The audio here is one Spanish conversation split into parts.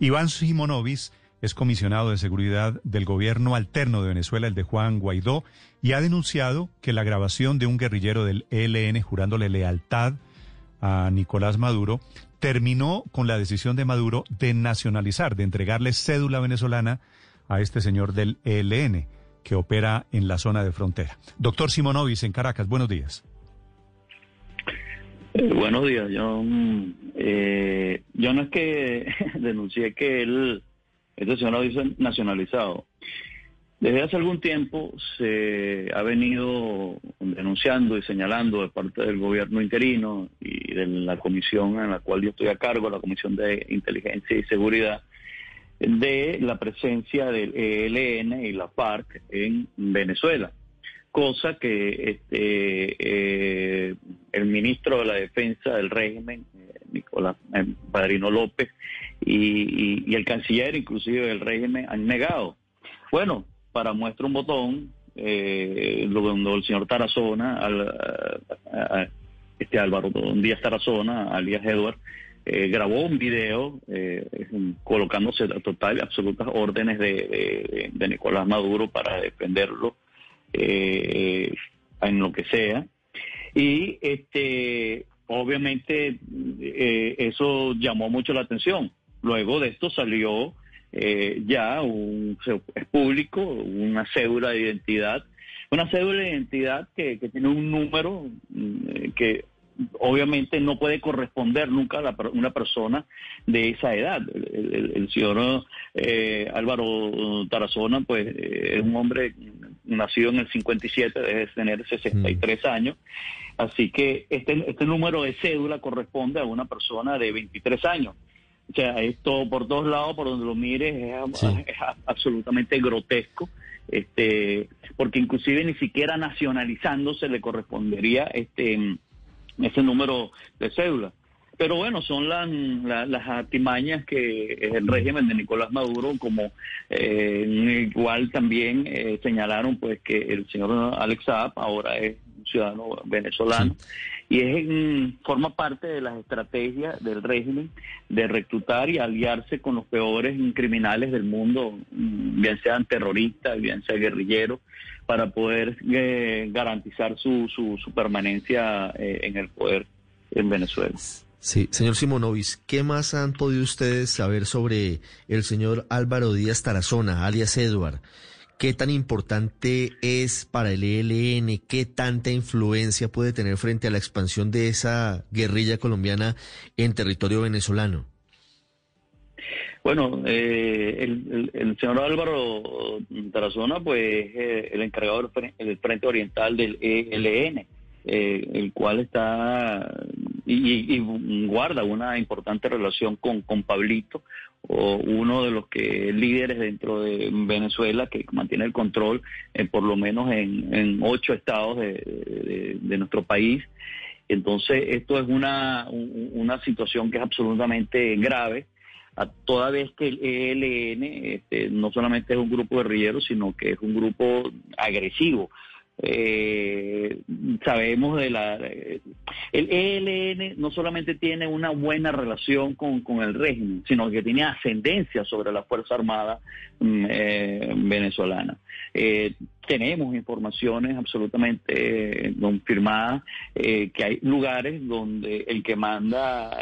Iván Simonovis es comisionado de seguridad del gobierno alterno de Venezuela, el de Juan Guaidó, y ha denunciado que la grabación de un guerrillero del ELN jurándole lealtad a Nicolás Maduro terminó con la decisión de Maduro de nacionalizar, de entregarle cédula venezolana a este señor del ELN que opera en la zona de frontera. Doctor Simonovis en Caracas, buenos días. Eh, buenos días. Yo, eh, yo no es que denuncié que él, este señor lo dice nacionalizado. Desde hace algún tiempo se ha venido denunciando y señalando de parte del gobierno interino y de la comisión en la cual yo estoy a cargo, la Comisión de Inteligencia y Seguridad, de la presencia del ELN y la FARC en Venezuela cosa que este, eh, el ministro de la Defensa del régimen, eh, Nicolás eh, Padrino López, y, el canciller inclusive del régimen han negado. Bueno, para muestra un botón, cuando el señor Tarazona, al, este Álvaro Díaz Tarazona, alias Edward, grabó un video colocándose total absolutas órdenes de Nicolás Maduro para defenderlo eh, en lo que sea. Y este, obviamente eh, eso llamó mucho la atención. Luego de esto salió eh, ya un, público una cédula de identidad, una cédula de identidad que, que tiene un número mm, que obviamente no puede corresponder nunca a una persona de esa edad. El, señor eh, Álvaro Tarazona, pues eh, es un hombre nacido en el 57, debe tener 63 mm. años. Así que este, este número de cédula corresponde a una persona de 23 años. O sea, esto por todos lados, por donde lo mires, es, es absolutamente grotesco este porque inclusive ni siquiera nacionalizándose le correspondería este ese número de cédula. Pero bueno, son las, las, artimañas que el régimen de Nicolás Maduro, como eh, igual también eh, señalaron pues que el señor Alex Saab ahora es un ciudadano venezolano y es forma parte de las estrategias del régimen de reclutar y aliarse con los peores criminales del mundo, mm, bien sean terroristas, bien sean guerrilleros, para poder eh, garantizar su, su, permanencia eh, en el poder en Venezuela. Sí, señor Simonovis, ¿qué más han podido ustedes saber sobre el señor Álvaro Díaz Tarazona, alias Edward? ¿Qué tan importante es para el ELN? ¿Qué tanta influencia puede tener frente a la expansión de esa guerrilla colombiana en territorio venezolano? Bueno, eh, el, señor Álvaro Tarazona, pues, eh, el encargado del Frente Oriental del ELN, eh, el cual está y, guarda una importante relación con, con Pablito, o uno de los que líderes dentro de Venezuela que mantiene el control, por lo menos en, ocho estados de, nuestro país. Entonces, esto es una, una situación que es absolutamente grave toda vez que el ELN este, no solamente es un grupo guerrillero, sino que es un grupo agresivo. Eh, sabemos de la... El ELN no solamente tiene una buena relación con, el régimen, sino que tiene ascendencia sobre la Fuerza Armada mm, eh, venezolana. Eh, tenemos informaciones absolutamente confirmadas que hay lugares donde el que manda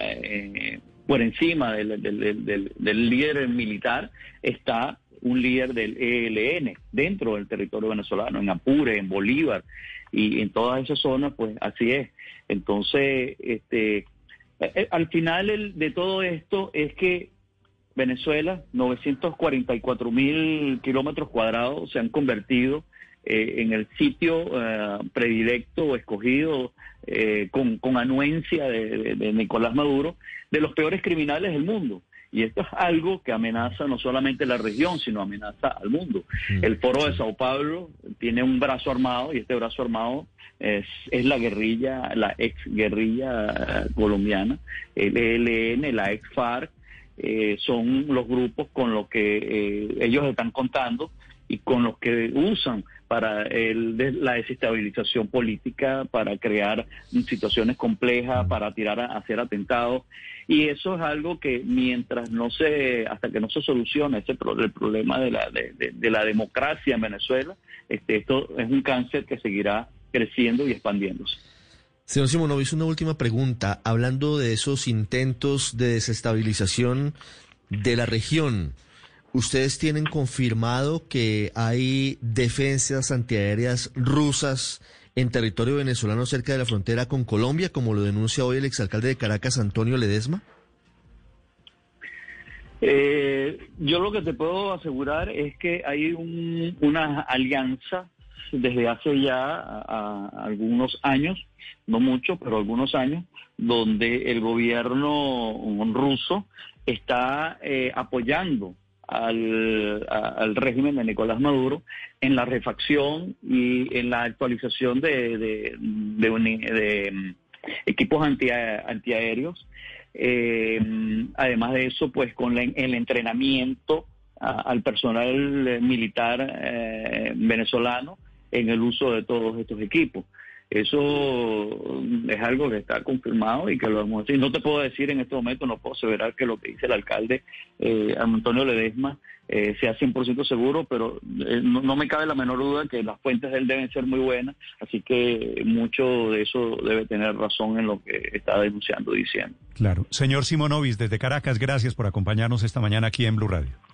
por encima del, líder militar está un líder del ELN dentro del territorio venezolano, en Apure, en Bolívar y en todas esas zonas, pues así es. Entonces, este, eh, eh, al final de todo esto es que Venezuela, 944 mil kilómetros cuadrados se han convertido eh, en el sitio predilecto o escogido eh, con, anuencia de, Nicolás Maduro, de los peores criminales del mundo. Y esto es algo que amenaza no solamente la región, sino amenaza al mundo. Mm. El foro de Sao Paulo tiene un brazo armado y este brazo armado es, la guerrilla, la ex guerrilla colombiana, el ELN, la ex FARC, eh, son los grupos con los que eh, ellos están contando y con los que usan para el, la desestabilización política, para crear situaciones complejas, para tirar a, hacer atentados. Y eso es algo que mientras no se, hasta que no se solucione ese el problema de la, de, la democracia en Venezuela, este, esto es un cáncer que seguirá creciendo y expandiéndose. Señor Simonovic, una última pregunta. Hablando de esos intentos de desestabilización de la región, ¿ustedes tienen confirmado que hay defensas antiaéreas rusas en territorio venezolano cerca de la frontera con Colombia, como lo denuncia hoy el exalcalde de Caracas, Antonio Ledesma? Eh, yo lo que te puedo asegurar es que hay una alianza desde hace ya algunos años, no mucho, pero algunos años, donde el gobierno ruso está eh, apoyando al, régimen de Nicolás Maduro en la refacción y en la actualización de, mm, equipos antiaéreos. Eh, además de eso, pues con el entrenamiento al personal militar eh, venezolano en el uso de todos estos equipos. Eso es algo que está confirmado y que lo hemos hecho. no te puedo decir en este momento, no puedo aseverar que lo que dice el alcalde eh, Antonio Ledesma eh, sea 100% seguro, pero eh, no, me cabe la menor duda que las fuentes de él deben ser muy buenas, así que mucho de eso debe tener razón en lo que está denunciando, diciendo. Claro. Señor Simonovis, desde Caracas, gracias por acompañarnos esta mañana aquí en Blue Radio.